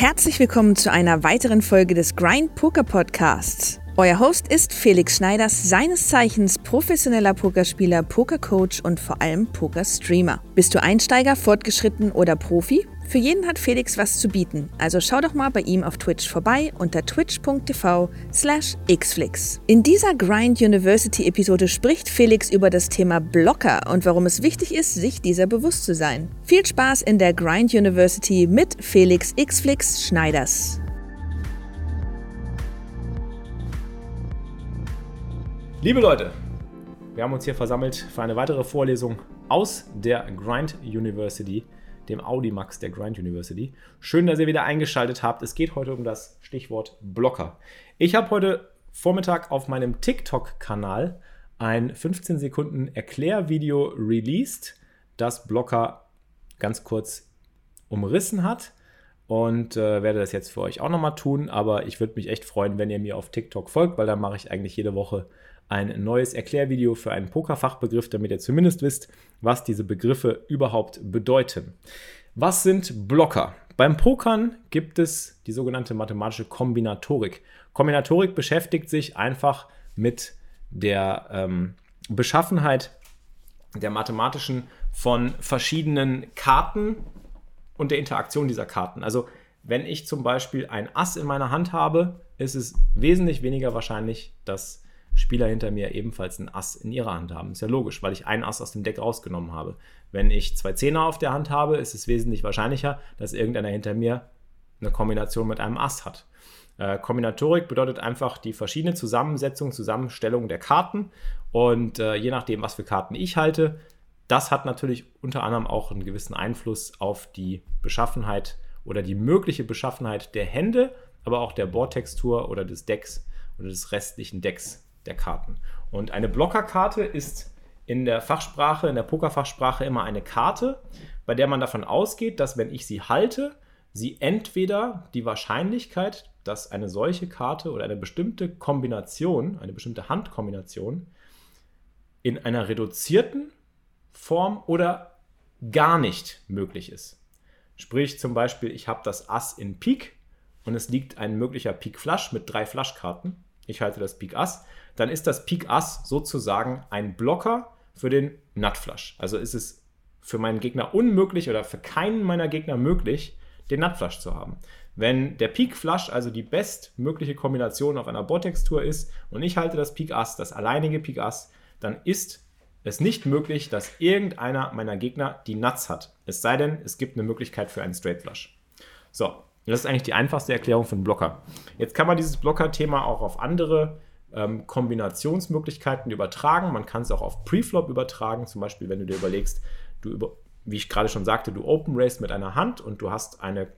Herzlich willkommen zu einer weiteren Folge des Grind Poker Podcasts. Euer Host ist Felix Schneiders, seines Zeichens professioneller Pokerspieler, Pokercoach und vor allem Pokerstreamer. Bist du Einsteiger, fortgeschritten oder Profi? Für jeden hat Felix was zu bieten, also schau doch mal bei ihm auf Twitch vorbei unter twitch.tv slash xflix. In dieser Grind University Episode spricht Felix über das Thema Blocker und warum es wichtig ist, sich dieser bewusst zu sein. Viel Spaß in der Grind University mit Felix Xflix Schneiders. Liebe Leute, wir haben uns hier versammelt für eine weitere Vorlesung aus der Grind University dem Audimax der Grind University. Schön, dass ihr wieder eingeschaltet habt. Es geht heute um das Stichwort Blocker. Ich habe heute Vormittag auf meinem TikTok-Kanal ein 15 Sekunden Erklärvideo released, das Blocker ganz kurz umrissen hat und äh, werde das jetzt für euch auch nochmal tun. Aber ich würde mich echt freuen, wenn ihr mir auf TikTok folgt, weil da mache ich eigentlich jede Woche ein neues Erklärvideo für einen Pokerfachbegriff, damit ihr zumindest wisst, was diese Begriffe überhaupt bedeuten. Was sind Blocker? Beim Pokern gibt es die sogenannte mathematische Kombinatorik. Kombinatorik beschäftigt sich einfach mit der ähm, Beschaffenheit der mathematischen von verschiedenen Karten und der Interaktion dieser Karten. Also wenn ich zum Beispiel ein Ass in meiner Hand habe, ist es wesentlich weniger wahrscheinlich, dass Spieler hinter mir ebenfalls ein Ass in ihrer Hand haben. Ist ja logisch, weil ich ein Ass aus dem Deck rausgenommen habe. Wenn ich zwei Zehner auf der Hand habe, ist es wesentlich wahrscheinlicher, dass irgendeiner hinter mir eine Kombination mit einem Ass hat. Äh, Kombinatorik bedeutet einfach die verschiedene Zusammensetzung, Zusammenstellung der Karten und äh, je nachdem, was für Karten ich halte, das hat natürlich unter anderem auch einen gewissen Einfluss auf die Beschaffenheit oder die mögliche Beschaffenheit der Hände, aber auch der Bordtextur oder des Decks oder des restlichen Decks der Karten. Und eine Blockerkarte ist in der Fachsprache, in der Pokerfachsprache immer eine Karte, bei der man davon ausgeht, dass wenn ich sie halte, sie entweder die Wahrscheinlichkeit, dass eine solche Karte oder eine bestimmte Kombination, eine bestimmte Handkombination in einer reduzierten Form oder gar nicht möglich ist. Sprich zum Beispiel, ich habe das Ass in Pik und es liegt ein möglicher Pik Flush mit drei Flushkarten. Ich halte das Pik Ass dann ist das Pik Ass sozusagen ein Blocker für den Nutflush. Also ist es für meinen Gegner unmöglich oder für keinen meiner Gegner möglich, den Nutflush zu haben. Wenn der Pik Flush also die bestmögliche Kombination auf einer Bordtextur ist und ich halte das Pik Ass, das alleinige Pik Ass, dann ist es nicht möglich, dass irgendeiner meiner Gegner die Nuts hat. Es sei denn, es gibt eine Möglichkeit für einen Straight Flush. So, das ist eigentlich die einfachste Erklärung von Blocker. Jetzt kann man dieses Blocker-Thema auch auf andere ähm, Kombinationsmöglichkeiten übertragen. Man kann es auch auf Preflop übertragen, zum Beispiel, wenn du dir überlegst, du über, wie ich gerade schon sagte, du Open Race mit einer Hand und du hast eine,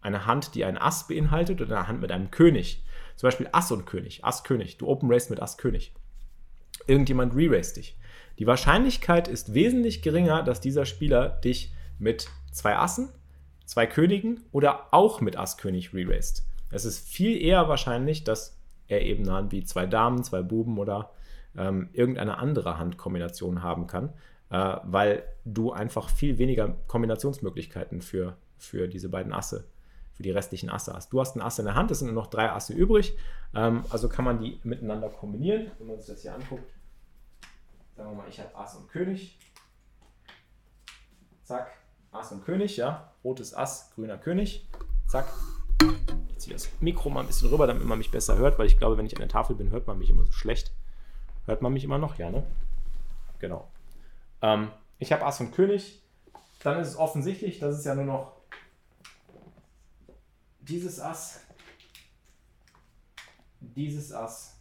eine Hand, die ein Ass beinhaltet und eine Hand mit einem König. Zum Beispiel Ass und König, Ass König. Du Open Race mit Ass König. Irgendjemand re-race dich. Die Wahrscheinlichkeit ist wesentlich geringer, dass dieser Spieler dich mit zwei Assen, zwei Königen oder auch mit Ass König re-raced. Es ist viel eher wahrscheinlich, dass er eben Hand wie zwei Damen, zwei Buben oder ähm, irgendeine andere Handkombination haben kann, äh, weil du einfach viel weniger Kombinationsmöglichkeiten für, für diese beiden Asse, für die restlichen Asse hast. Du hast ein Ass in der Hand, es sind nur noch drei Asse übrig, ähm, also kann man die miteinander kombinieren. Wenn man sich das hier anguckt, sagen wir mal, ich habe Ass und König. Zack, Ass und König, ja. Rotes Ass, grüner König. Zack, ziehe das Mikro mal ein bisschen rüber, damit man mich besser hört, weil ich glaube, wenn ich an der Tafel bin, hört man mich immer so schlecht. Hört man mich immer noch? Ja, ne? Genau. Ähm, ich habe Ass und König. Dann ist es offensichtlich, dass es ja nur noch dieses Ass, dieses Ass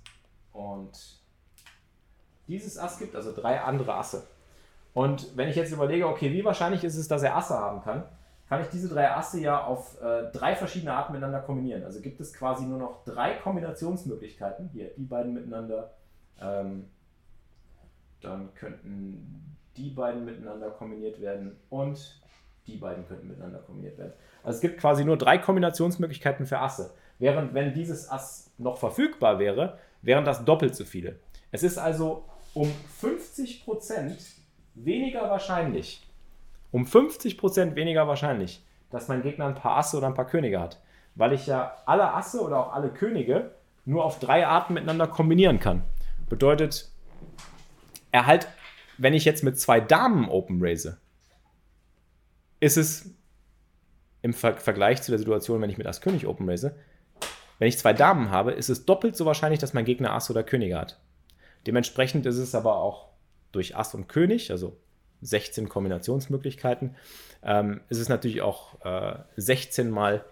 und dieses Ass gibt, also drei andere Asse. Und wenn ich jetzt überlege, okay, wie wahrscheinlich ist es, dass er Asse haben kann, kann ich diese drei Asse ja auf äh, drei verschiedene Arten miteinander kombinieren. Also gibt es quasi nur noch drei Kombinationsmöglichkeiten. Hier, die beiden miteinander. Ähm, dann könnten die beiden miteinander kombiniert werden und die beiden könnten miteinander kombiniert werden. Also es gibt quasi nur drei Kombinationsmöglichkeiten für Asse. Während wenn dieses Ass noch verfügbar wäre, wären das doppelt so viele. Es ist also um 50% weniger wahrscheinlich, um 50% weniger wahrscheinlich, dass mein Gegner ein paar Asse oder ein paar Könige hat. weil ich ja alle Asse oder auch alle Könige nur auf drei Arten miteinander kombinieren kann. Bedeutet, er halt, wenn ich jetzt mit zwei Damen Open raise, ist es im Ver Vergleich zu der Situation, wenn ich mit Ass König Open raise, wenn ich zwei Damen habe, ist es doppelt so wahrscheinlich, dass mein Gegner Ass oder Könige hat. Dementsprechend ist es aber auch durch Ass und König, also 16 Kombinationsmöglichkeiten, ähm, ist es natürlich auch äh, 16 mal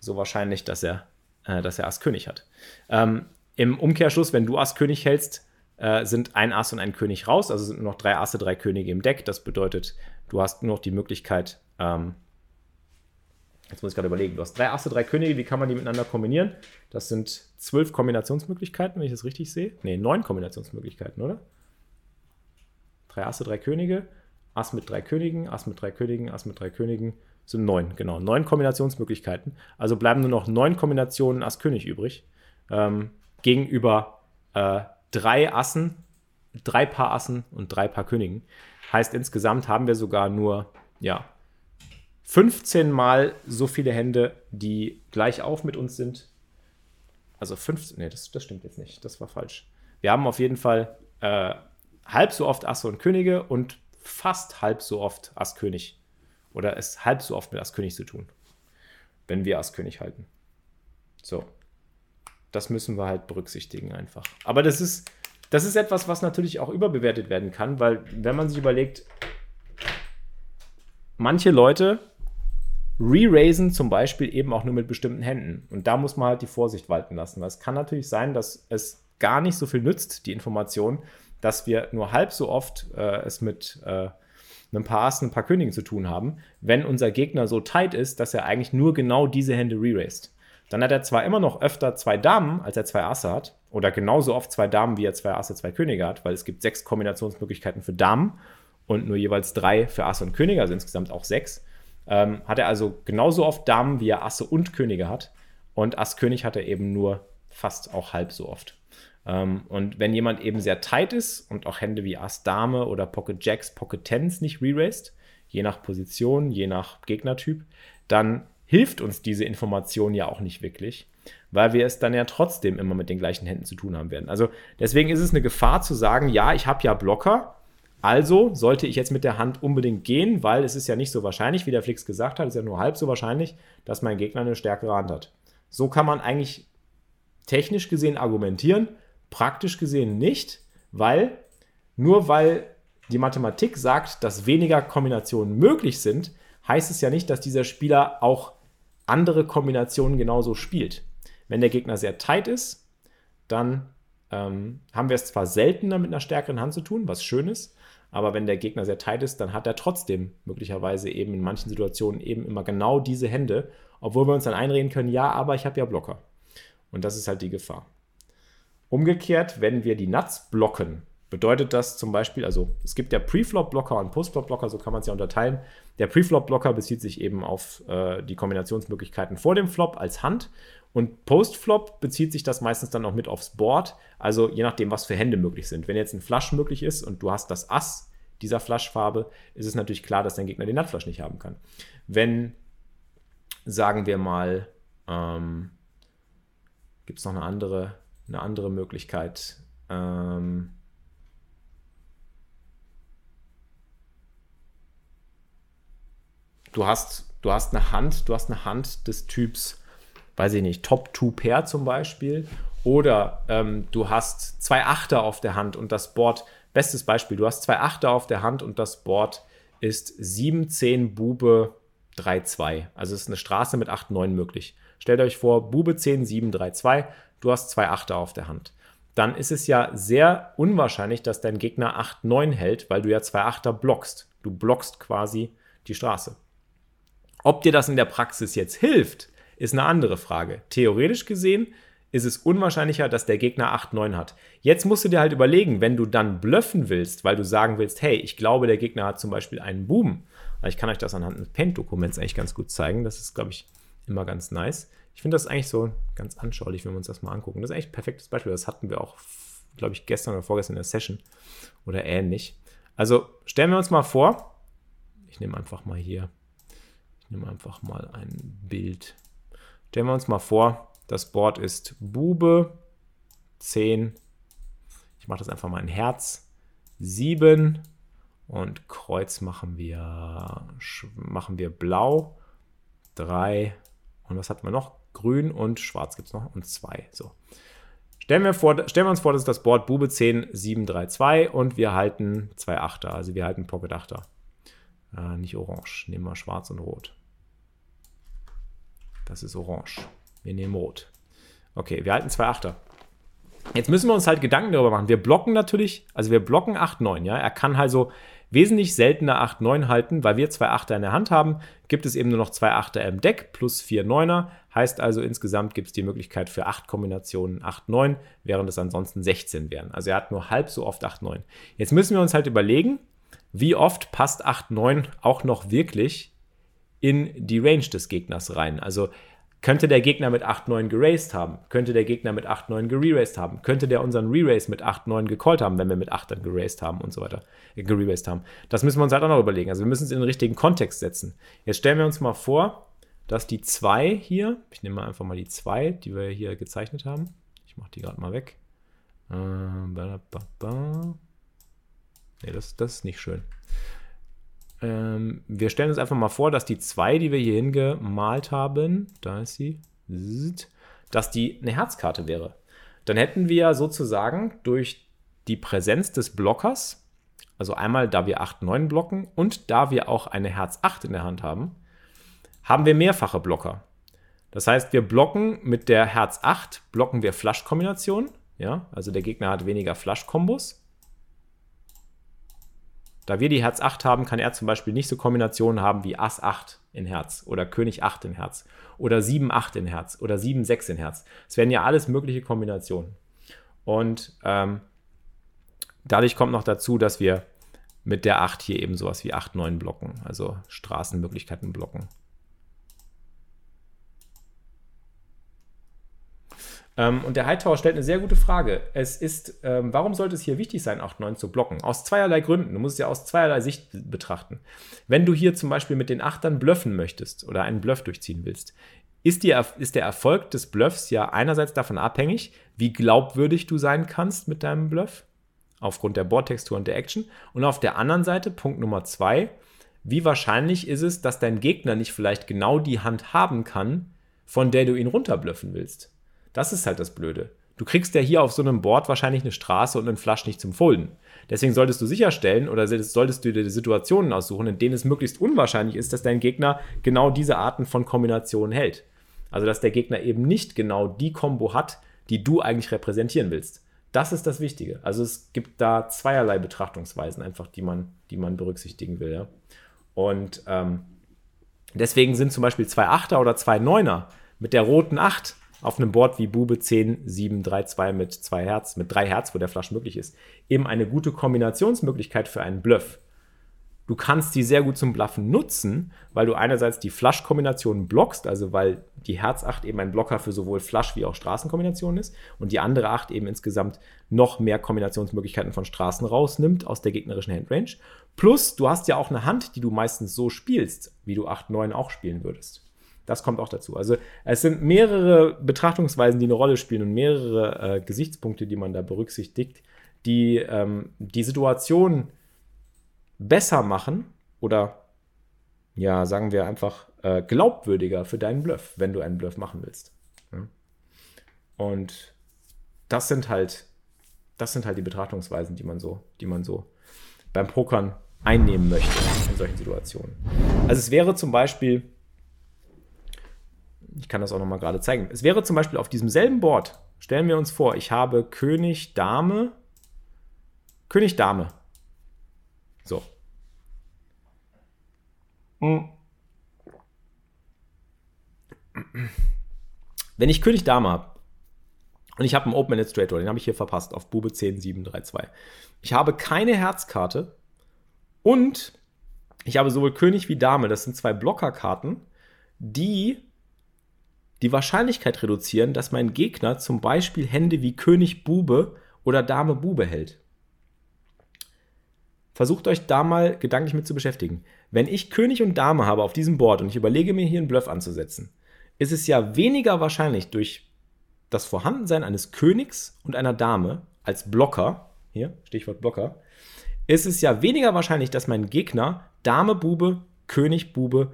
so wahrscheinlich, dass er, äh, dass er Ass König hat. Ähm, Im Umkehrschluss, wenn du Ass König hältst, äh, sind ein Ass und ein König raus, also sind nur noch drei Asse, drei Könige im Deck. Das bedeutet, du hast nur noch die Möglichkeit, ähm, jetzt muss ich gerade überlegen, du hast drei Asse, drei Könige, wie kann man die miteinander kombinieren? Das sind zwölf Kombinationsmöglichkeiten, wenn ich das richtig sehe. Ne, neun Kombinationsmöglichkeiten, oder? Drei Asse, drei Könige, Ass mit drei Königen, Ass mit drei Königen, Ass mit drei Königen, sind neun, genau. Neun Kombinationsmöglichkeiten. Also bleiben nur noch neun Kombinationen Ass-König übrig. Ähm, gegenüber äh, drei Assen, drei Paar Assen und drei Paar Königen. Heißt, insgesamt haben wir sogar nur, ja, 15 mal so viele Hände, die gleich auf mit uns sind. Also 15, nee, das, das stimmt jetzt nicht, das war falsch. Wir haben auf jeden Fall äh, halb so oft Asse und Könige und fast halb so oft Ass-König. Oder es halb so oft mit Ass-König zu tun, wenn wir Ass-König halten. So. Das müssen wir halt berücksichtigen einfach. Aber das ist, das ist etwas, was natürlich auch überbewertet werden kann, weil wenn man sich überlegt, manche Leute re-raisen zum Beispiel eben auch nur mit bestimmten Händen. Und da muss man halt die Vorsicht walten lassen, weil es kann natürlich sein, dass es gar nicht so viel nützt, die Information, dass wir nur halb so oft äh, es mit äh, einem paar Assen, ein paar Königen zu tun haben, wenn unser Gegner so tight ist, dass er eigentlich nur genau diese Hände re-raised. Dann hat er zwar immer noch öfter zwei Damen, als er zwei Asse hat, oder genauso oft zwei Damen, wie er zwei Asse, zwei Könige hat, weil es gibt sechs Kombinationsmöglichkeiten für Damen und nur jeweils drei für Asse und Könige, also insgesamt auch sechs. Ähm, hat er also genauso oft Damen, wie er Asse und Könige hat. Und Ass-König hat er eben nur fast auch halb so oft. Ähm, und wenn jemand eben sehr tight ist und auch Hände wie Ass Dame oder Pocket Jacks, Pocket Tens nicht re-raised, je nach Position, je nach Gegnertyp, dann hilft uns diese Information ja auch nicht wirklich, weil wir es dann ja trotzdem immer mit den gleichen Händen zu tun haben werden. Also deswegen ist es eine Gefahr zu sagen, ja, ich habe ja Blocker, also sollte ich jetzt mit der Hand unbedingt gehen, weil es ist ja nicht so wahrscheinlich, wie der Flix gesagt hat, es ist ja nur halb so wahrscheinlich, dass mein Gegner eine stärkere Hand hat. So kann man eigentlich technisch gesehen argumentieren, Praktisch gesehen nicht, weil nur weil die Mathematik sagt, dass weniger Kombinationen möglich sind, heißt es ja nicht, dass dieser Spieler auch andere Kombinationen genauso spielt. Wenn der Gegner sehr tight ist, dann ähm, haben wir es zwar seltener mit einer stärkeren Hand zu tun, was schön ist, aber wenn der Gegner sehr tight ist, dann hat er trotzdem möglicherweise eben in manchen Situationen eben immer genau diese Hände, obwohl wir uns dann einreden können, ja, aber ich habe ja Blocker. Und das ist halt die Gefahr. Umgekehrt, wenn wir die Nuts blocken, bedeutet das zum Beispiel, also es gibt ja Preflop-Blocker und Postflop-Blocker, so kann man es ja unterteilen. Der Preflop-Blocker bezieht sich eben auf äh, die Kombinationsmöglichkeiten vor dem Flop als Hand und Postflop bezieht sich das meistens dann auch mit aufs Board, also je nachdem, was für Hände möglich sind. Wenn jetzt ein Flush möglich ist und du hast das Ass dieser Flush-Farbe, ist es natürlich klar, dass dein Gegner den Nutflush nicht haben kann. Wenn, sagen wir mal, ähm, gibt es noch eine andere eine andere Möglichkeit. Ähm, du hast, du hast eine Hand, du hast eine Hand des Typs, weiß ich nicht, Top 2 Pair zum Beispiel. Oder ähm, du hast zwei Achter auf der Hand und das Board, bestes Beispiel, du hast zwei Achter auf der Hand und das Board ist 7, 10, Bube 3, 2. Also es ist eine Straße mit 8, 9 möglich. Stellt euch vor, Bube 10, 7, 3, 2 du hast zwei Achter auf der Hand. Dann ist es ja sehr unwahrscheinlich, dass dein Gegner 8, 9 hält, weil du ja zwei Achter blockst. Du blockst quasi die Straße. Ob dir das in der Praxis jetzt hilft, ist eine andere Frage. Theoretisch gesehen ist es unwahrscheinlicher, dass der Gegner 8, 9 hat. Jetzt musst du dir halt überlegen, wenn du dann blöffen willst, weil du sagen willst, hey, ich glaube, der Gegner hat zum Beispiel einen Buben. Ich kann euch das anhand eines Paint-Dokuments eigentlich ganz gut zeigen. Das ist, glaube ich, immer ganz nice. Ich finde das eigentlich so ganz anschaulich, wenn wir uns das mal angucken. Das ist eigentlich ein perfektes Beispiel. Das hatten wir auch, glaube ich, gestern oder vorgestern in der Session oder ähnlich. Also stellen wir uns mal vor, ich nehme einfach mal hier, ich nehme einfach mal ein Bild Stellen wir uns mal vor, das Board ist Bube 10. Ich mache das einfach mal in Herz. 7 und Kreuz machen wir, machen wir blau. 3 und was hatten wir noch? Grün und schwarz gibt es noch und 2. So. Stellen wir, vor, stellen wir uns vor, das ist das Board Bube 10, 7, 3, 2 und wir halten zwei Achter, also wir halten Pocket Achter. Äh, nicht orange, nehmen wir schwarz und rot. Das ist orange. Wir nehmen rot. Okay, wir halten zwei Achter. Jetzt müssen wir uns halt Gedanken darüber machen. Wir blocken natürlich, also wir blocken 8, 9, ja. Er kann also wesentlich seltener 8, 9 halten, weil wir zwei Achter in der Hand haben. Gibt es eben nur noch zwei Achter im Deck plus vier Neuner. Heißt also, insgesamt gibt es die Möglichkeit für 8 Kombinationen 8, 9, während es ansonsten 16 wären. Also er hat nur halb so oft 8, 9. Jetzt müssen wir uns halt überlegen, wie oft passt 8, 9 auch noch wirklich in die Range des Gegners rein. Also könnte der Gegner mit 8-9 geraced haben? Könnte der Gegner mit 8-9 gereraced haben? Könnte der unseren Re-Race mit 8-9 gecallt haben, wenn wir mit 8 dann geraced haben und so weiter, äh, gereraced haben? Das müssen wir uns halt auch noch überlegen. Also wir müssen es in den richtigen Kontext setzen. Jetzt stellen wir uns mal vor, dass die 2 hier, ich nehme mal einfach mal die 2, die wir hier gezeichnet haben. Ich mache die gerade mal weg. Ne, das, das ist nicht schön. Ähm, wir stellen uns einfach mal vor, dass die 2, die wir hier hingemalt haben, da ist sie, dass die eine Herzkarte wäre. Dann hätten wir sozusagen durch die Präsenz des Blockers, also einmal da wir 8, 9 blocken und da wir auch eine Herz 8 in der Hand haben, haben wir mehrfache Blocker. Das heißt, wir blocken mit der Herz 8, blocken wir Flush-Kombinationen. Ja, also der Gegner hat weniger Flush-Kombos. Da wir die Herz 8 haben, kann er zum Beispiel nicht so Kombinationen haben wie Ass 8 in Herz oder König 8 in Herz oder 7 8 in Herz oder 7 6 in Herz. Es werden ja alles mögliche Kombinationen. Und ähm, dadurch kommt noch dazu, dass wir mit der 8 hier eben sowas wie 8 9 blocken, also Straßenmöglichkeiten blocken. Ähm, und der Hightower stellt eine sehr gute Frage. Es ist, ähm, warum sollte es hier wichtig sein, 8-9 zu blocken? Aus zweierlei Gründen. Du musst es ja aus zweierlei Sicht betrachten. Wenn du hier zum Beispiel mit den Achtern bluffen möchtest oder einen Bluff durchziehen willst, ist, die, ist der Erfolg des Bluffs ja einerseits davon abhängig, wie glaubwürdig du sein kannst mit deinem Bluff, aufgrund der Bordtextur und der Action. Und auf der anderen Seite, Punkt Nummer zwei, wie wahrscheinlich ist es, dass dein Gegner nicht vielleicht genau die Hand haben kann, von der du ihn runterblöffen willst? Das ist halt das Blöde. Du kriegst ja hier auf so einem Board wahrscheinlich eine Straße und einen Flush nicht zum Folden. Deswegen solltest du sicherstellen oder solltest du dir Situationen aussuchen, in denen es möglichst unwahrscheinlich ist, dass dein Gegner genau diese Arten von Kombinationen hält. Also dass der Gegner eben nicht genau die Combo hat, die du eigentlich repräsentieren willst. Das ist das Wichtige. Also es gibt da zweierlei Betrachtungsweisen einfach, die man, die man berücksichtigen will. Ja? Und ähm, deswegen sind zum Beispiel zwei Achter oder zwei Neuner mit der roten Acht auf einem Board wie Bube 10, 7, 3, 2 mit 2 Herz, mit 3 Herz, wo der Flash möglich ist, eben eine gute Kombinationsmöglichkeit für einen Bluff. Du kannst die sehr gut zum Bluffen nutzen, weil du einerseits die Flush-Kombination blockst, also weil die Herz 8 eben ein Blocker für sowohl Flush wie auch Straßenkombinationen ist und die andere 8 eben insgesamt noch mehr Kombinationsmöglichkeiten von Straßen rausnimmt aus der gegnerischen Handrange. Plus, du hast ja auch eine Hand, die du meistens so spielst, wie du 8, 9 auch spielen würdest. Das kommt auch dazu. Also es sind mehrere Betrachtungsweisen, die eine Rolle spielen und mehrere äh, Gesichtspunkte, die man da berücksichtigt, die ähm, die Situation besser machen oder ja, sagen wir einfach äh, glaubwürdiger für deinen Bluff, wenn du einen Bluff machen willst. Ja. Und das sind halt, das sind halt die Betrachtungsweisen, die man so, die man so beim Pokern einnehmen möchte in solchen Situationen. Also es wäre zum Beispiel ich kann das auch nochmal gerade zeigen. Es wäre zum Beispiel auf diesem selben Board, stellen wir uns vor, ich habe König, Dame, König, Dame. So. Wenn ich König, Dame habe und ich habe einen Open Administrator, den habe ich hier verpasst auf Bube 10, 7, 3, 2. Ich habe keine Herzkarte und ich habe sowohl König wie Dame, das sind zwei Blockerkarten, die die Wahrscheinlichkeit reduzieren, dass mein Gegner zum Beispiel Hände wie König Bube oder Dame Bube hält. Versucht euch da mal gedanklich mit zu beschäftigen. Wenn ich König und Dame habe auf diesem Board und ich überlege mir hier einen Bluff anzusetzen, ist es ja weniger wahrscheinlich durch das Vorhandensein eines Königs und einer Dame als Blocker, hier Stichwort Blocker, ist es ja weniger wahrscheinlich, dass mein Gegner Dame, Bube, König, Bube,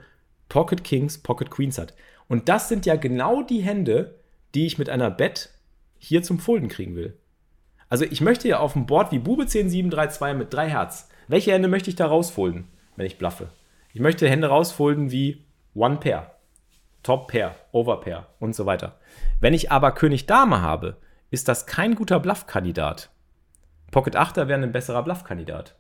Pocket Kings, Pocket Queens hat. Und das sind ja genau die Hände, die ich mit einer Bet hier zum Folden kriegen will. Also ich möchte ja auf dem Board wie Bube 10, 7, 3, 2 mit 3 Herz. Welche Hände möchte ich da rausfolden, wenn ich bluffe? Ich möchte Hände rausfolden wie One Pair, Top Pair, Over Pair und so weiter. Wenn ich aber König Dame habe, ist das kein guter Bluff-Kandidat. Pocket 8er wäre ein besserer Bluff-Kandidat.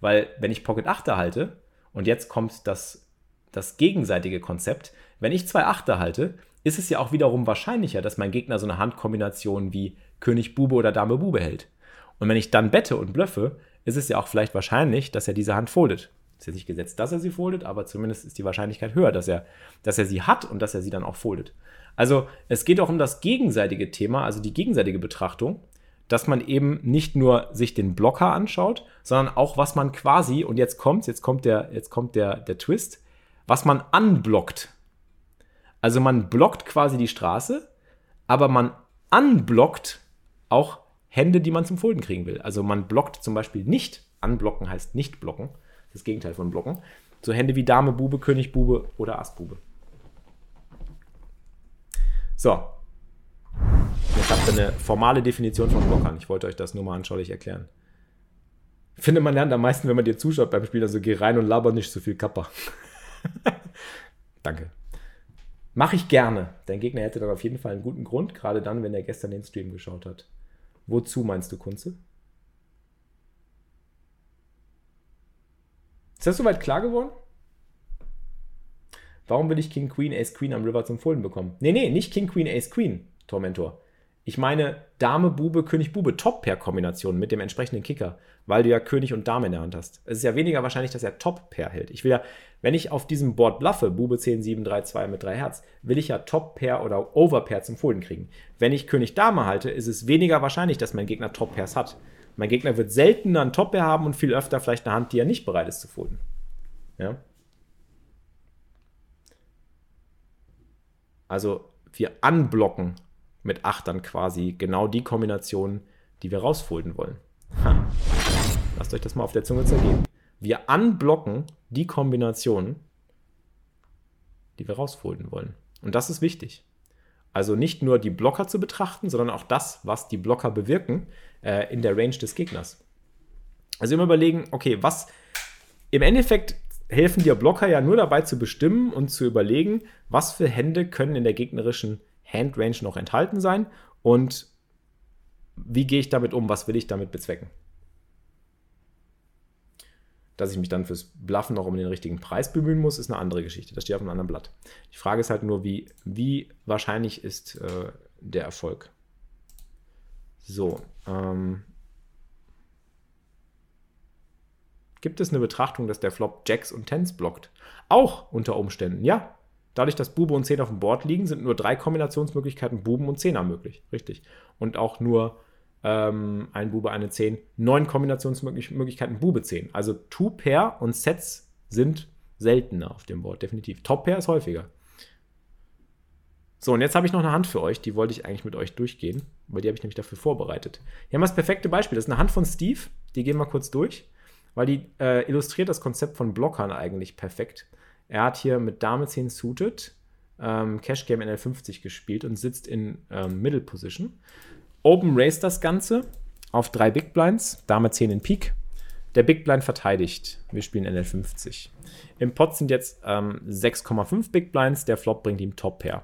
Weil wenn ich Pocket 8er halte, und jetzt kommt das, das gegenseitige Konzept, wenn ich zwei Achter halte, ist es ja auch wiederum wahrscheinlicher, dass mein Gegner so eine Handkombination wie König Bube oder Dame Bube hält. Und wenn ich dann bette und blöffe, ist es ja auch vielleicht wahrscheinlich, dass er diese Hand foldet. Ist ja nicht gesetzt, dass er sie foldet, aber zumindest ist die Wahrscheinlichkeit höher, dass er, dass er sie hat und dass er sie dann auch foldet. Also es geht auch um das gegenseitige Thema, also die gegenseitige Betrachtung, dass man eben nicht nur sich den Blocker anschaut, sondern auch, was man quasi, und jetzt kommt, jetzt kommt der, jetzt kommt der, der Twist, was man anblockt. Also man blockt quasi die Straße, aber man unblockt auch Hände, die man zum Folden kriegen will. Also man blockt zum Beispiel nicht, anblocken heißt nicht blocken, das Gegenteil von blocken. So Hände wie Dame, Bube, König, Bube oder Ass, Bube. So. Jetzt habt ihr eine formale Definition von Blockern. Ich wollte euch das nur mal anschaulich erklären. Ich finde, man lernt am meisten, wenn man dir zuschaut beim Spiel. Also geh rein und laber nicht so viel Kappa. Danke. Mache ich gerne. Dein Gegner hätte dann auf jeden Fall einen guten Grund, gerade dann, wenn er gestern den Stream geschaut hat. Wozu meinst du, Kunze? Ist das soweit klar geworden? Warum will ich King Queen Ace Queen am River zum Folden bekommen? Nee, nee, nicht King Queen Ace Queen, Tormentor. Ich meine Dame, Bube, König, Bube, Top-Pair-Kombination mit dem entsprechenden Kicker, weil du ja König und Dame in der Hand hast. Es ist ja weniger wahrscheinlich, dass er Top-Pair hält. Ich will ja, wenn ich auf diesem Board bluffe, Bube 10, 7, 3, 2 mit 3 Herz, will ich ja Top-Pair oder Over-Pair zum Folden kriegen. Wenn ich König Dame halte, ist es weniger wahrscheinlich, dass mein Gegner Top-Pairs hat. Mein Gegner wird seltener einen Top-Pair haben und viel öfter vielleicht eine Hand, die er nicht bereit ist zu folden. Ja? Also wir unblocken mit 8 dann quasi genau die Kombination, die wir rausfolden wollen. Ha. Lasst euch das mal auf der Zunge zergehen. Wir unblocken die Kombination, die wir rausfolden wollen. Und das ist wichtig. Also nicht nur die Blocker zu betrachten, sondern auch das, was die Blocker bewirken äh, in der Range des Gegners. Also immer überlegen, okay, was im Endeffekt helfen dir Blocker ja nur dabei zu bestimmen und zu überlegen, was für Hände können in der gegnerischen Handrange noch enthalten sein und wie gehe ich damit um, was will ich damit bezwecken. Dass ich mich dann fürs Bluffen noch um den richtigen Preis bemühen muss, ist eine andere Geschichte. Das steht auf einem anderen Blatt. Die Frage ist halt nur, wie, wie wahrscheinlich ist äh, der Erfolg. So, ähm, gibt es eine Betrachtung, dass der Flop Jacks und Tens blockt? Auch unter Umständen, ja. Dadurch, dass Bube und Zehn auf dem Board liegen, sind nur drei Kombinationsmöglichkeiten Buben und Zehner möglich. Richtig. Und auch nur ähm, ein Bube, eine Zehn. Neun Kombinationsmöglichkeiten Bube 10. Also Two-Pair und Sets sind seltener auf dem Board, definitiv. Top-Pair ist häufiger. So, und jetzt habe ich noch eine Hand für euch, die wollte ich eigentlich mit euch durchgehen, weil die habe ich nämlich dafür vorbereitet. Hier haben wir das perfekte Beispiel. Das ist eine Hand von Steve, die gehen wir kurz durch, weil die äh, illustriert das Konzept von Blockern eigentlich perfekt. Er hat hier mit Dame 10 suited, ähm, Cash Game NL50 gespielt und sitzt in ähm, Middle Position. Open Race das Ganze auf drei Big Blinds, Dame 10 in Peak. Der Big Blind verteidigt. Wir spielen NL50. Im Pot sind jetzt ähm, 6,5 Big Blinds. Der Flop bringt ihm Top Pair.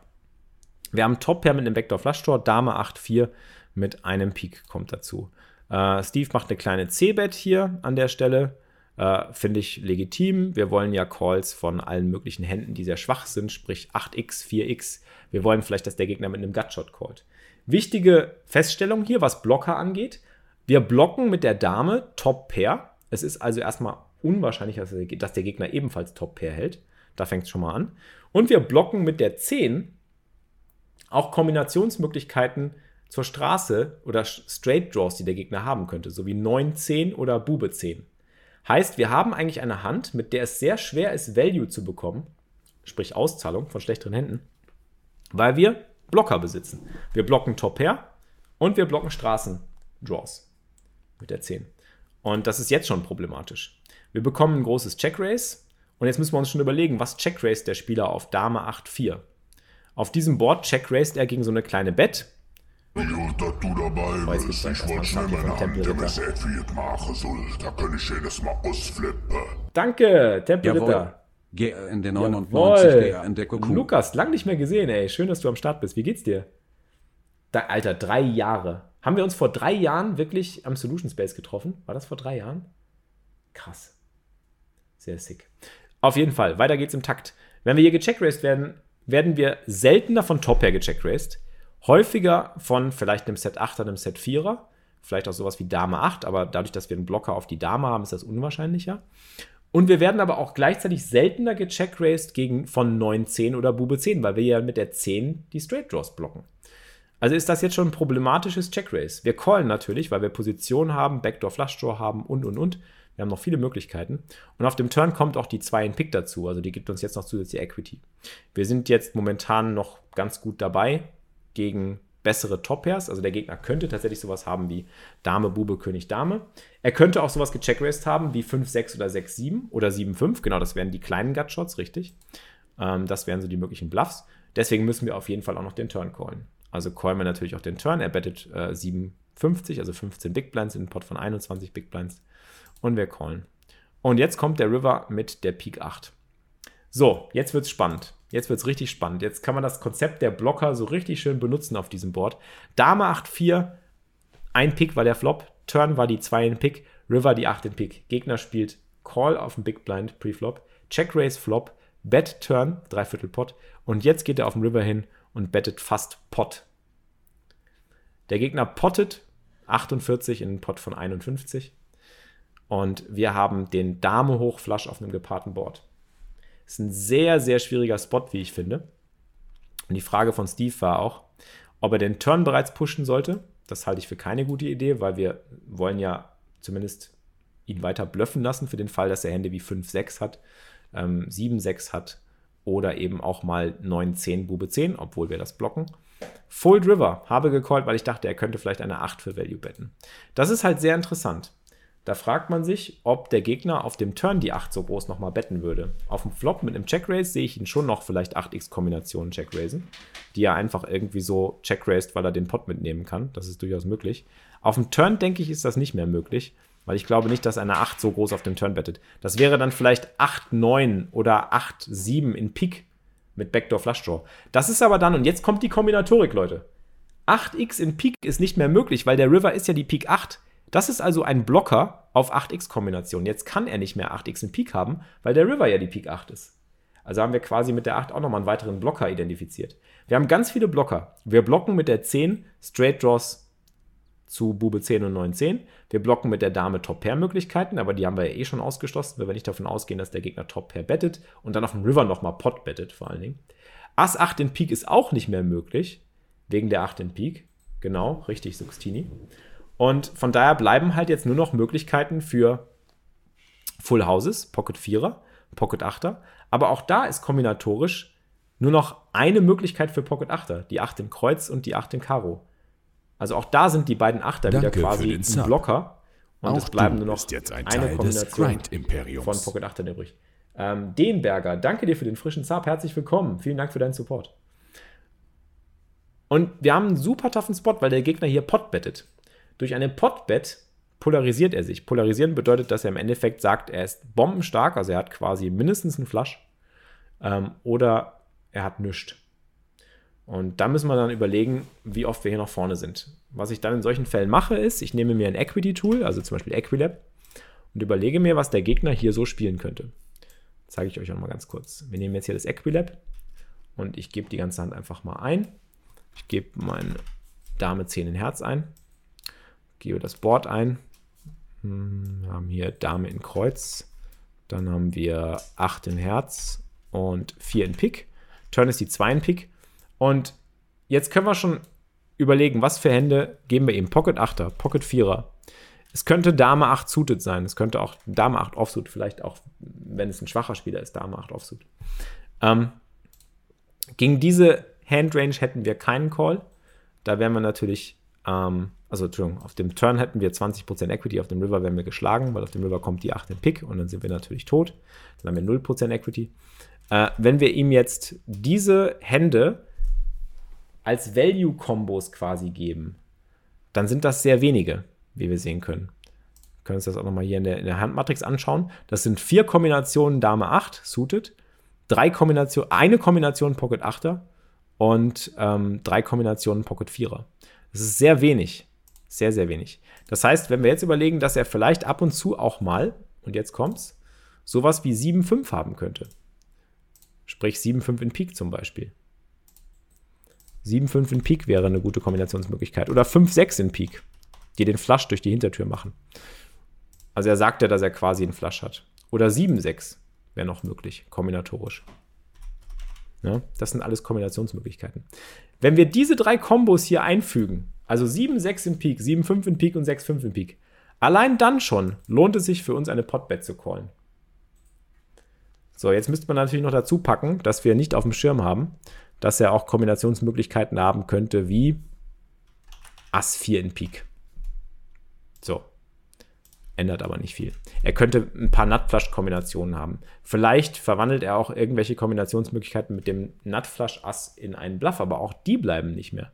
Wir haben Top Pair mit einem Vector Flush Draw. Dame 8-4 mit einem Peak kommt dazu. Äh, Steve macht eine kleine C-Bet hier an der Stelle. Äh, Finde ich legitim. Wir wollen ja Calls von allen möglichen Händen, die sehr schwach sind, sprich 8x, 4x. Wir wollen vielleicht, dass der Gegner mit einem Gutshot callt. Wichtige Feststellung hier, was Blocker angeht. Wir blocken mit der Dame Top Pair. Es ist also erstmal unwahrscheinlich, dass der Gegner ebenfalls Top Pair hält. Da fängt es schon mal an. Und wir blocken mit der 10 auch Kombinationsmöglichkeiten zur Straße oder Straight Draws, die der Gegner haben könnte, so wie 9, 10 oder Bube 10. Heißt, wir haben eigentlich eine Hand, mit der es sehr schwer ist, Value zu bekommen, sprich Auszahlung von schlechteren Händen, Weil wir Blocker besitzen. Wir blocken Top Pair und wir blocken Straßen-Draws mit der 10. Und das ist jetzt schon problematisch. Wir bekommen ein großes Check-Race und jetzt müssen wir uns schon überlegen, was Check-Race der Spieler auf Dame 8-4. Auf diesem Board check-raced er gegen so eine kleine Bet. Dass du dabei bist. Ich wollte schnell meine Hand wie ich machen soll. Da kann ich jedes Mal ausflippen. Danke, Tempelritter. In den 99 entdecke Q. Lukas, lang nicht mehr gesehen, ey. Schön, dass du am Start bist. Wie geht's dir? Da, Alter, drei Jahre. Haben wir uns vor drei Jahren wirklich am Solution Space getroffen? War das vor drei Jahren? Krass. Sehr sick. Auf jeden Fall, weiter geht's im Takt. Wenn wir hier gecheckraced werden, werden wir seltener von Top her gecheckraced, häufiger von vielleicht einem Set 8er, einem Set 4er, vielleicht auch sowas wie Dame 8, aber dadurch, dass wir einen Blocker auf die Dame haben, ist das unwahrscheinlicher. Und wir werden aber auch gleichzeitig seltener gecheckraced gegen von 9, 10 oder Bube 10, weil wir ja mit der 10 die Straight Draws blocken. Also ist das jetzt schon ein problematisches Checkrace. Wir callen natürlich, weil wir Position haben, Backdoor Flush Draw haben und und und. Wir haben noch viele Möglichkeiten. Und auf dem Turn kommt auch die 2 in Pick dazu. Also die gibt uns jetzt noch zusätzliche Equity. Wir sind jetzt momentan noch ganz gut dabei gegen bessere Top-Pairs. Also der Gegner könnte tatsächlich sowas haben wie Dame, Bube, König, Dame. Er könnte auch sowas gecheckraced haben wie 5, 6 oder 6, 7 oder 7, 5. Genau, das wären die kleinen Gutshots, richtig. Ähm, das wären so die möglichen Bluffs. Deswegen müssen wir auf jeden Fall auch noch den Turn callen. Also callen wir natürlich auch den Turn. Er bettet äh, 57, also 15 Big Blinds in den Pot von 21 Big Blinds. Und wir callen. Und jetzt kommt der River mit der Pik 8. So, jetzt wird es spannend. Jetzt wird es richtig spannend. Jetzt kann man das Konzept der Blocker so richtig schön benutzen auf diesem Board. Dame 8, 4, ein Pick war der Flop, Turn war die 2 in Pick, River die 8 in Pick. Gegner spielt Call auf dem Big Blind Preflop, Check Raise Flop, Bet Turn, Dreiviertel Pot und jetzt geht er auf den River hin und bettet fast Pot. Der Gegner pottet 48 in den Pot von 51. Und wir haben den Dame hoch Flush auf einem gepaarten Board. Ist ein sehr, sehr schwieriger Spot, wie ich finde. Und die Frage von Steve war auch, ob er den Turn bereits pushen sollte. Das halte ich für keine gute Idee, weil wir wollen ja zumindest ihn weiter blöffen lassen für den Fall, dass er Hände wie 5-6 hat, ähm, 7-6 hat oder eben auch mal 9-10 Bube 10, obwohl wir das blocken. Fold River habe gecallt, weil ich dachte, er könnte vielleicht eine 8 für Value betten. Das ist halt sehr interessant. Da fragt man sich, ob der Gegner auf dem Turn die 8 so groß nochmal betten würde. Auf dem Flop mit einem Checkraise sehe ich ihn schon noch vielleicht 8x-Kombinationen checkraisen, die er einfach irgendwie so checkraised, weil er den Pot mitnehmen kann. Das ist durchaus möglich. Auf dem Turn, denke ich, ist das nicht mehr möglich, weil ich glaube nicht, dass eine 8 so groß auf dem Turn bettet. Das wäre dann vielleicht 8, 9 oder 8, 7 in Pik mit Backdoor Flush Draw. Das ist aber dann, und jetzt kommt die Kombinatorik, Leute. 8x in Pik ist nicht mehr möglich, weil der River ist ja die Pik 8. Das ist also ein Blocker auf 8x-Kombination. Jetzt kann er nicht mehr 8x in Pik haben, weil der River ja die Pik 8 ist. Also haben wir quasi mit der 8 auch nochmal einen weiteren Blocker identifiziert. Wir haben ganz viele Blocker. Wir blocken mit der 10 Straight Draws zu Bube 10 und 9, 10. Wir blocken mit der Dame Top-Pair-Möglichkeiten, aber die haben wir ja eh schon ausgeschlossen, weil wir nicht davon ausgehen, dass der Gegner Top-Pair bettet und dann auf dem River nochmal Pot bettet, vor allen Dingen. Ass 8 in Pik ist auch nicht mehr möglich, wegen der 8 in Pik. Genau, richtig, Suxtini. Und von daher bleiben halt jetzt nur noch Möglichkeiten für Full Houses, Pocket 4er, Pocket 8er. Aber auch da ist kombinatorisch nur noch eine Möglichkeit für Pocket 8er, die 8 im Kreuz und die 8 im Karo. Also auch da sind die beiden Achter Danke wieder quasi ein Blocker. Und auch es bleiben nur noch ein eine Kombination von Pocket 8 übrig. Ähm, Denberger, danke dir für den frischen Zap. Herzlich willkommen. Vielen Dank für deinen Support. Und wir haben einen super toughen Spot, weil der Gegner hier Pot bettet. Durch eine Potbet polarisiert er sich. Polarisieren bedeutet, dass er im Endeffekt sagt, er ist bombenstark, also er hat quasi mindestens einen Flush ähm, oder er hat nichts. Und da müssen wir dann überlegen, wie oft wir hier nach vorne sind. Was ich dann in solchen Fällen mache, ist, ich nehme mir ein Equity-Tool, also zum Beispiel Equilab, und überlege mir, was der Gegner hier so spielen könnte. Das zeige ich euch auch mal ganz kurz. Wir nehmen jetzt hier das Equilab und ich gebe die ganze Hand einfach mal ein. Ich gebe meine Dame 10 in Herz ein gebe das Board ein. Hm, wir haben hier Dame in Kreuz. Dann haben wir 8 in Herz und 4 in Pik. Turn ist die 2 in Pik. Und jetzt können wir schon überlegen, was für Hände geben wir ihm. Pocket 8er, Pocket 4er. Es könnte Dame 8 suited sein. Es könnte auch Dame 8 offsuit. Vielleicht auch, wenn es ein schwacher Spieler ist, Dame 8 offsuit. Ähm, gegen diese Handrange hätten wir keinen Call. Da wären wir natürlich, ähm, also Entschuldigung, auf dem Turn hätten wir 20% Equity, auf dem River wären wir geschlagen, weil auf dem River kommt die 8 in Pick und dann sind wir natürlich tot. Dann haben wir 0% Equity. Äh, wenn wir ihm jetzt diese Hände als Value-Kombos quasi geben, dann sind das sehr wenige, wie wir sehen können. Wir können uns das auch nochmal hier in der, in der Handmatrix anschauen. Das sind vier Kombinationen Dame 8, suited, drei Kombinationen, eine Kombination Pocket 8er und ähm, drei Kombinationen Pocket 4er. Das ist sehr wenig. Sehr, sehr wenig. Das heißt, wenn wir jetzt überlegen, dass er vielleicht ab und zu auch mal, und jetzt kommt's, sowas wie 7-5 haben könnte. Sprich 7-5 in Peak zum Beispiel. 7-5 in Peak wäre eine gute Kombinationsmöglichkeit. Oder 5-6 in Peak, die den Flush durch die Hintertür machen. Also er sagt ja, dass er quasi einen Flush hat. Oder 7-6 wäre noch möglich, kombinatorisch. Ja, das sind alles Kombinationsmöglichkeiten. Wenn wir diese drei Kombos hier einfügen, also 7-6 in Peak, 7-5 in Peak und 6-5 in Peak, allein dann schon lohnt es sich für uns eine Potbet zu callen. So, jetzt müsste man natürlich noch dazu packen, dass wir nicht auf dem Schirm haben, dass er auch Kombinationsmöglichkeiten haben könnte, wie Ass 4 in Pik. So. Ändert aber nicht viel. Er könnte ein paar Nutflash-Kombinationen haben. Vielleicht verwandelt er auch irgendwelche Kombinationsmöglichkeiten mit dem Nutflash-Ass in einen Bluff, aber auch die bleiben nicht mehr.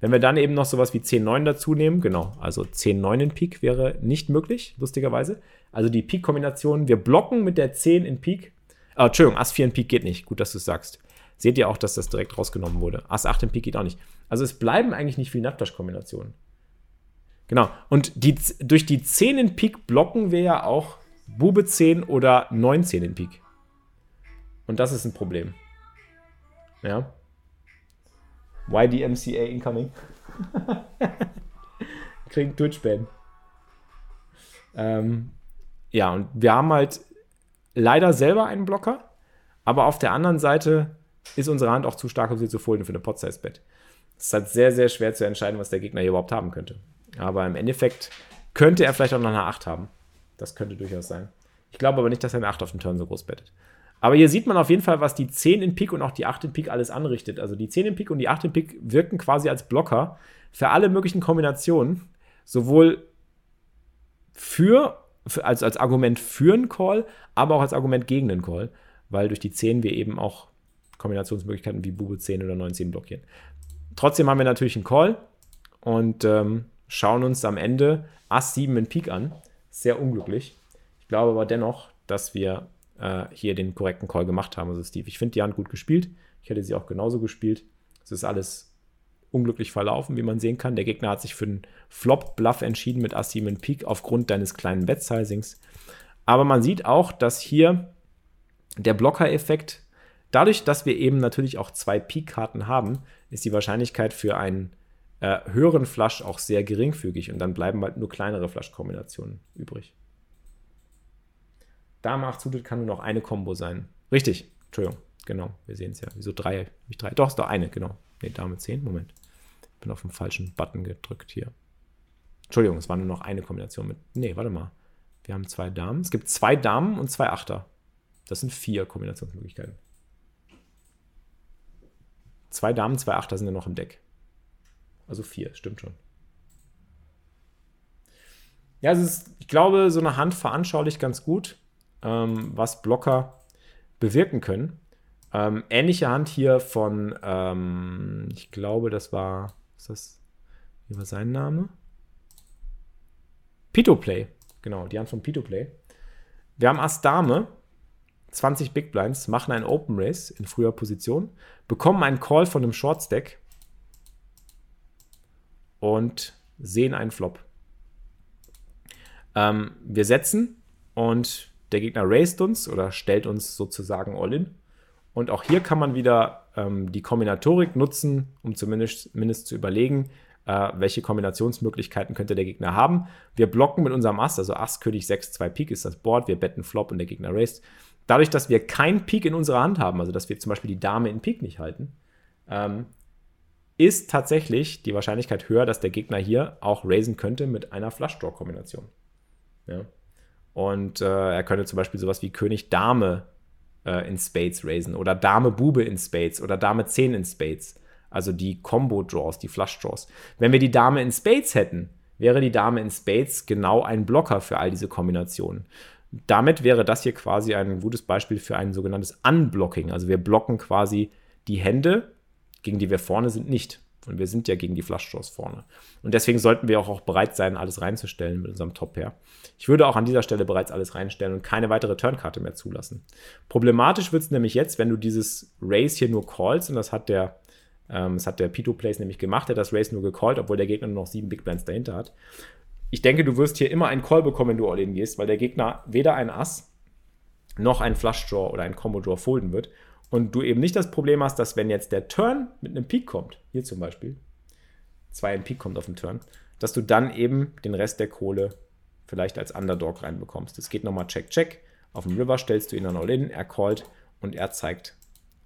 Wenn wir dann eben noch sowas wie 10-9 dazu nehmen, genau, also 10-9 in Pik wäre nicht möglich, lustigerweise. Also die Pik-Kombination, wir blocken mit der 10 in Pik. Oh, Entschuldigung, Ass 4 in Pik geht nicht. Gut, dass du es sagst. Seht ihr auch, dass das direkt rausgenommen wurde. Ass 8 im Pik geht auch nicht. Also es bleiben eigentlich nicht viele Nutflash-Kombinationen. Genau. Und die, durch die 10 in Pik blocken wir ja auch Bube 10 oder 19 in Pik. Und das ist ein Problem. Ja. YDMCA incoming. Kriegen Twitch-Ban. Ähm, ja, und wir haben halt leider selber einen Blocker, aber auf der anderen Seite ist unsere Hand auch zu stark, um sie zu folden für eine Pot-Size-Bet. Es ist halt sehr, sehr schwer zu entscheiden, was der Gegner hier überhaupt haben könnte. Aber im Endeffekt könnte er vielleicht auch noch eine 8 haben. Das könnte durchaus sein. Ich glaube aber nicht, dass er eine 8 auf dem Turn so groß bettet. Aber hier sieht man auf jeden Fall, was die 10 in Pik und auch die 8 in Pik alles anrichtet. Also die 10 in Pik und die 8 in Pik wirken quasi als Blocker für alle möglichen Kombinationen. Sowohl für, für als, als Argument für einen Call, aber auch als Argument gegen einen Call. Weil durch die 10 wir eben auch Kombinationsmöglichkeiten wie Bube 10 oder 19 blockieren. Trotzdem haben wir natürlich einen Call und ähm, schauen uns am Ende Ass 7 in Pik an. Sehr unglücklich. Ich glaube aber dennoch, dass wir äh, hier den korrekten Call gemacht haben. Also Steve, ich finde die Hand gut gespielt. Ich hätte sie auch genauso gespielt. Es ist alles unglücklich verlaufen, wie man sehen kann. Der Gegner hat sich für einen Flop-Bluff entschieden mit Ass 7 in Pik aufgrund deines kleinen Bet-Sizings. Aber man sieht auch, dass hier der Blocker-Effekt Dadurch, dass wir eben natürlich auch zwei Peak-Karten haben, ist die Wahrscheinlichkeit für einen äh, höheren Flush auch sehr geringfügig und dann bleiben halt nur kleinere Flush-Kombinationen übrig. Dame 8 suited kann nur noch eine Combo sein. Richtig, Entschuldigung, genau, wir sehen es ja. Wieso drei? Nicht drei? Doch, ist doch eine, genau. Ne, Dame 10, Moment. Ich bin auf den falschen Button gedrückt hier. Entschuldigung, es war nur noch eine Kombination mit. Ne, warte mal. Wir haben zwei Damen. Es gibt zwei Damen und zwei Achter. Das sind vier Kombinationsmöglichkeiten. Zwei Damen, zwei Achter sind ja noch im Deck. Also vier, stimmt schon. Ja, es ist, ich glaube, so eine Hand veranschaulicht ganz gut, ähm, was Blocker bewirken können. Ähm, ähnliche Hand hier von, ähm, ich glaube, das war, ist das, wie war sein Name? Pitoplay, genau, die Hand von Pitoplay. Wir haben Ass Dame, 20 Big Blinds, machen einen Open Race in früher Position, bekommen einen Call von einem Short Stack und sehen einen Flop. Ähm, wir setzen und der Gegner raced uns oder stellt uns sozusagen All-In. Und auch hier kann man wieder ähm, die Kombinatorik nutzen, um zumindest, zu überlegen, äh, welche Kombinationsmöglichkeiten könnte der Gegner haben. Wir blocken mit unserem Ass, also Ass, König 6, 2 Pik ist das Board, wir betten Flop und der Gegner raced. Dadurch, dass wir kein Pik in unserer Hand haben, also dass wir zum Beispiel die Dame in Pik nicht halten, ähm, ist tatsächlich die Wahrscheinlichkeit höher, dass der Gegner hier auch raisen könnte mit einer Flush-Draw-Kombination. Ja. Und äh, er könnte zum Beispiel sowas wie König Dame äh, in Spades raisen oder Dame Bube in Spades oder Dame 10 in Spades. Also die Combo-Draws, die Flush-Draws. Wenn wir die Dame in Spades hätten, wäre die Dame in Spades genau ein Blocker für all diese Kombinationen. Damit wäre das hier quasi ein gutes Beispiel für ein sogenanntes Unblocking. Also wir blocken quasi die Hände, gegen die wir vorne sind, nicht. Und wir sind ja gegen die Flush-Draws vorne. Und deswegen sollten wir auch, bereit sein, alles reinzustellen mit unserem Top-Pair. Ich würde auch an dieser Stelle bereits alles reinstellen und keine weitere Turnkarte mehr zulassen. Problematisch wird es nämlich jetzt, wenn du dieses Race hier nur callst, und das hat der, ähm, das hat der Pito Place nämlich gemacht, der das Race nur gecallt, obwohl der Gegner nur noch sieben Big Blinds dahinter hat. Ich denke, du wirst hier immer einen Call bekommen, wenn du All-In gehst, weil der Gegner weder ein Ass noch ein Flush-Draw oder ein Combo-Draw folden wird und du eben nicht das Problem hast, dass wenn jetzt der Turn mit einem Peak kommt, hier zum Beispiel, zwei ein Peak kommt auf den Turn, dass du dann eben den Rest der Kohle vielleicht als Underdog reinbekommst. Es geht nochmal Check, Check. Auf dem River stellst du ihn dann All-In, er callt und er zeigt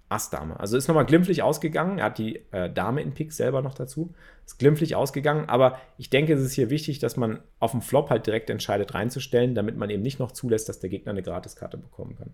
Ass-Dame. Also ist nochmal glimpflich ausgegangen. Er hat die äh, Dame in Pik selber noch dazu. Ist glimpflich ausgegangen, aber ich denke, es ist hier wichtig, dass man auf dem Flop halt direkt entscheidet reinzustellen, damit man eben nicht noch zulässt, dass der Gegner eine Gratiskarte bekommen kann.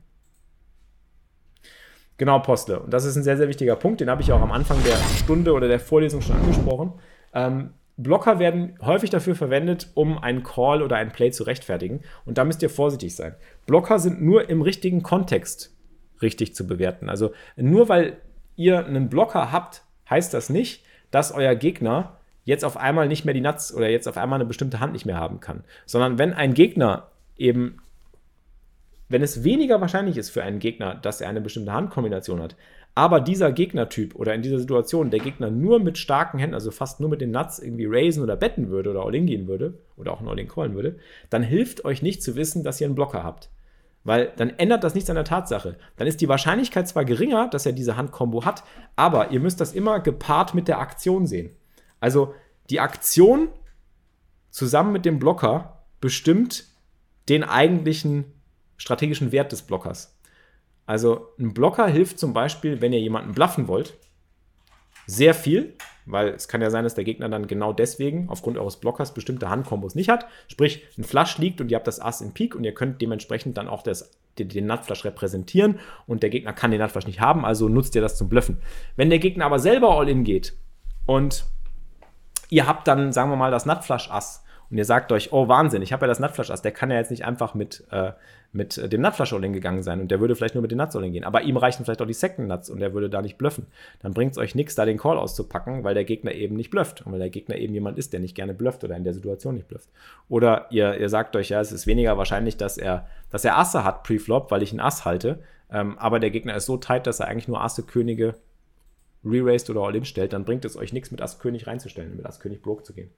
Genau, Postle. Und das ist ein sehr, sehr wichtiger Punkt, den habe ich auch am Anfang der Stunde oder der Vorlesung schon angesprochen. Ähm, Blocker werden häufig dafür verwendet, um einen Call oder einen Play zu rechtfertigen. Und da müsst ihr vorsichtig sein. Blocker sind nur im richtigen Kontext richtig zu bewerten. Also nur weil ihr einen Blocker habt, heißt das nicht, dass euer Gegner jetzt auf einmal nicht mehr die Nuts oder jetzt auf einmal eine bestimmte Hand nicht mehr haben kann. Sondern wenn ein Gegner eben wenn es weniger wahrscheinlich ist für einen Gegner, dass er eine bestimmte Handkombination hat, aber dieser Gegnertyp oder in dieser Situation der Gegner nur mit starken Händen, also fast nur mit den Nuts irgendwie raisen oder betten würde oder All-In gehen würde oder auch ein All-In callen würde, dann hilft euch nicht zu wissen, dass ihr einen Blocker habt. Weil dann ändert das nichts an der Tatsache. Dann ist die Wahrscheinlichkeit zwar geringer, dass er diese Handkombo hat, aber ihr müsst das immer gepaart mit der Aktion sehen. Also die Aktion zusammen mit dem Blocker bestimmt den eigentlichen strategischen Wert des Blockers. Also ein Blocker hilft zum Beispiel, wenn ihr jemanden bluffen wollt, sehr viel, weil es kann ja sein, dass der Gegner dann genau deswegen aufgrund eures Blockers bestimmte Handkombos nicht hat. Sprich, ein Flush liegt und ihr habt das Ass in Pik und ihr könnt dementsprechend dann auch das, den, den Nutflush repräsentieren und der Gegner kann den Nutflush nicht haben, also nutzt ihr das zum Bluffen. Wenn der Gegner aber selber All-In geht und ihr habt dann, sagen wir mal, das Nutflush Ass und ihr sagt euch, oh Wahnsinn, ich habe ja das Nutflush Ass, der kann ja jetzt nicht einfach mit, äh, mit äh, dem Nutflush All-In gegangen sein und der würde vielleicht nur mit den Nuts All-In gehen. Aber ihm reichen vielleicht auch die Second Nuts und der würde da nicht bluffen. Dann bringt es euch nichts, da den Call auszupacken, weil der Gegner eben nicht blufft und weil der Gegner eben jemand ist, der nicht gerne blufft oder in der Situation nicht blufft. Oder ihr, ihr sagt euch, ja, es ist weniger wahrscheinlich, dass er, dass er Asse hat pre-Flop, weil ich einen Ass halte. Ähm, aber der Gegner ist so tight, dass er eigentlich nur Asse, Könige re-raised oder All-In stellt. Dann bringt es euch nichts, mit Ass König reinzustellen, mit Ass König Broke zu gehen.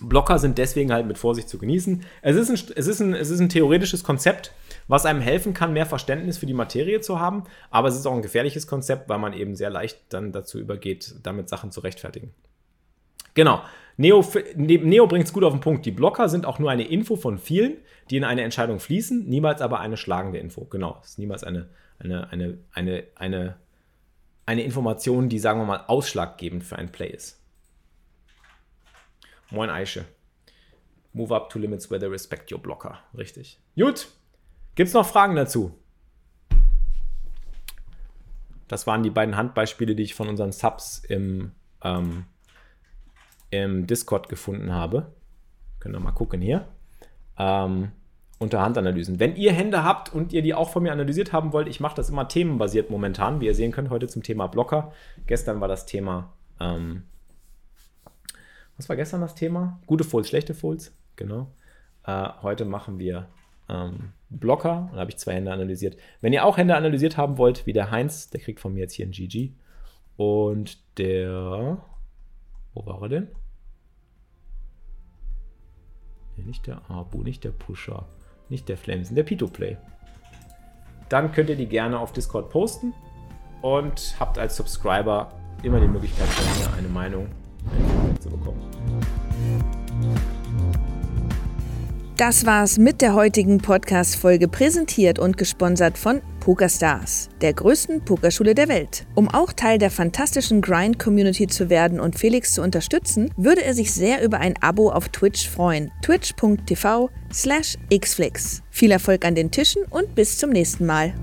Blocker sind deswegen halt mit Vorsicht zu genießen. Es ist, ein, es, ist ein, es ist ein theoretisches Konzept, was einem helfen kann, mehr Verständnis für die Materie zu haben, aber es ist auch ein gefährliches Konzept, weil man eben sehr leicht dann dazu übergeht, damit Sachen zu rechtfertigen. Genau. Neo, ne, Neo bringt es gut auf den Punkt. Die Blocker sind auch nur eine Info von vielen, die in eine Entscheidung fließen, niemals aber eine schlagende Info. Genau, es ist niemals eine, eine, eine, eine, eine, eine Information, die, sagen wir mal, ausschlaggebend für ein Play ist. Moin Eiche. Move up to limits where they respect your blocker. Richtig. Gut. Gibt's noch Fragen dazu? Das waren die beiden Handbeispiele, die ich von unseren Subs im, ähm, im Discord gefunden habe. Können wir mal gucken hier. Ähm, unter Handanalysen. Wenn ihr Hände habt und ihr die auch von mir analysiert haben wollt, ich mache das immer themenbasiert momentan, wie ihr sehen könnt, heute zum Thema Blocker. Gestern war das Thema ähm, was war gestern das Thema? Gute Folds, schlechte Folds, genau. Äh, heute machen wir ähm, Blocker da habe ich zwei Hände analysiert. Wenn ihr auch Hände analysiert haben wollt, wie der Heinz, der kriegt von mir jetzt hier ein GG. Und der, wo war er denn? Nee, nicht der Abu, nicht der Pusher, nicht der Flamesen, der Pito Play. Dann könnt ihr die gerne auf Discord posten und habt als Subscriber immer die Möglichkeit, von mir eine Meinung zu bekommen. Das war's mit der heutigen Podcast-Folge, präsentiert und gesponsert von PokerStars, der größten Pokerschule der Welt. Um auch Teil der fantastischen Grind-Community zu werden und Felix zu unterstützen, würde er sich sehr über ein Abo auf Twitch freuen. twitch.tv slash xflix. Viel Erfolg an den Tischen und bis zum nächsten Mal.